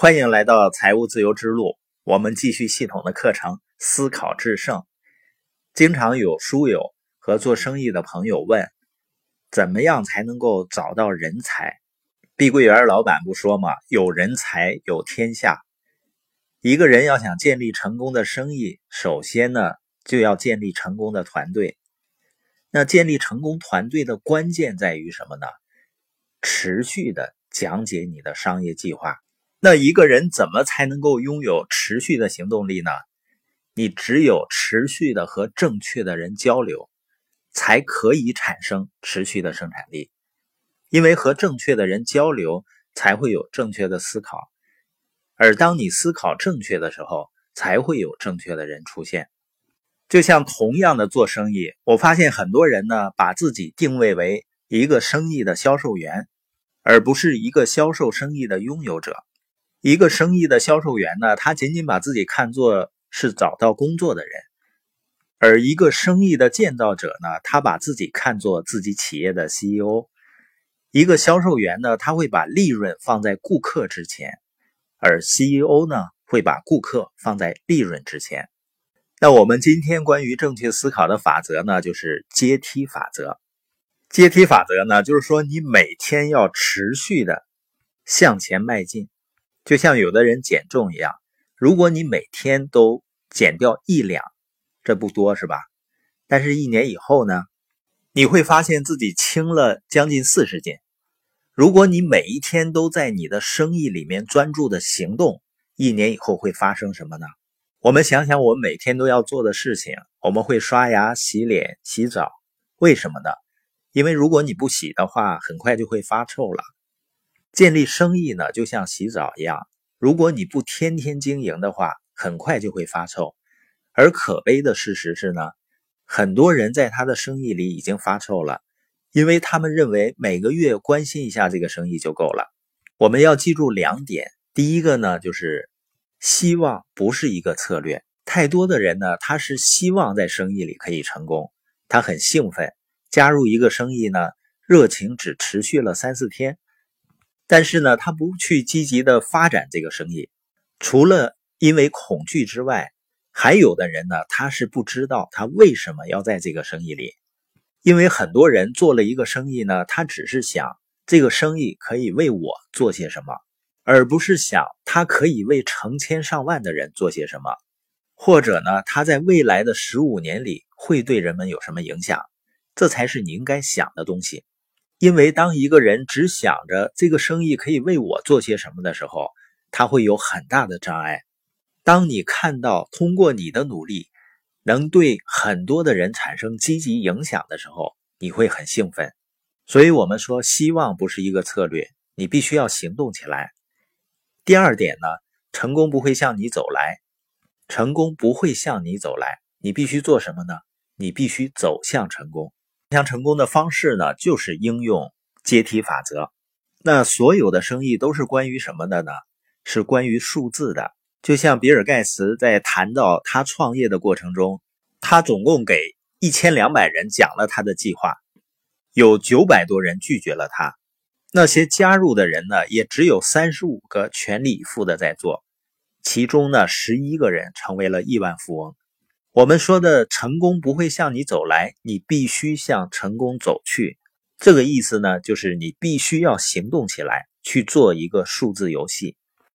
欢迎来到财务自由之路，我们继续系统的课程，思考制胜。经常有书友和做生意的朋友问，怎么样才能够找到人才？碧桂园老板不说嘛，有人才有天下。一个人要想建立成功的生意，首先呢就要建立成功的团队。那建立成功团队的关键在于什么呢？持续的讲解你的商业计划。那一个人怎么才能够拥有持续的行动力呢？你只有持续的和正确的人交流，才可以产生持续的生产力。因为和正确的人交流，才会有正确的思考，而当你思考正确的时候，才会有正确的人出现。就像同样的做生意，我发现很多人呢，把自己定位为一个生意的销售员，而不是一个销售生意的拥有者。一个生意的销售员呢，他仅仅把自己看作是找到工作的人；而一个生意的建造者呢，他把自己看作自己企业的 CEO。一个销售员呢，他会把利润放在顾客之前，而 CEO 呢，会把顾客放在利润之前。那我们今天关于正确思考的法则呢，就是阶梯法则。阶梯法则呢，就是说你每天要持续的向前迈进。就像有的人减重一样，如果你每天都减掉一两，这不多是吧？但是，一年以后呢，你会发现自己轻了将近四十斤。如果你每一天都在你的生意里面专注的行动，一年以后会发生什么呢？我们想想，我们每天都要做的事情，我们会刷牙、洗脸、洗澡，为什么呢？因为如果你不洗的话，很快就会发臭了。建立生意呢，就像洗澡一样，如果你不天天经营的话，很快就会发臭。而可悲的事实是呢，很多人在他的生意里已经发臭了，因为他们认为每个月关心一下这个生意就够了。我们要记住两点，第一个呢，就是希望不是一个策略。太多的人呢，他是希望在生意里可以成功，他很兴奋，加入一个生意呢，热情只持续了三四天。但是呢，他不去积极的发展这个生意，除了因为恐惧之外，还有的人呢，他是不知道他为什么要在这个生意里。因为很多人做了一个生意呢，他只是想这个生意可以为我做些什么，而不是想他可以为成千上万的人做些什么，或者呢，他在未来的十五年里会对人们有什么影响，这才是你应该想的东西。因为当一个人只想着这个生意可以为我做些什么的时候，他会有很大的障碍。当你看到通过你的努力能对很多的人产生积极影响的时候，你会很兴奋。所以，我们说希望不是一个策略，你必须要行动起来。第二点呢，成功不会向你走来，成功不会向你走来，你必须做什么呢？你必须走向成功。向成功的方式呢，就是应用阶梯法则。那所有的生意都是关于什么的呢？是关于数字的。就像比尔盖茨在谈到他创业的过程中，他总共给一千两百人讲了他的计划，有九百多人拒绝了他。那些加入的人呢，也只有三十五个全力以赴的在做，其中呢，十一个人成为了亿万富翁。我们说的成功不会向你走来，你必须向成功走去。这个意思呢，就是你必须要行动起来，去做一个数字游戏。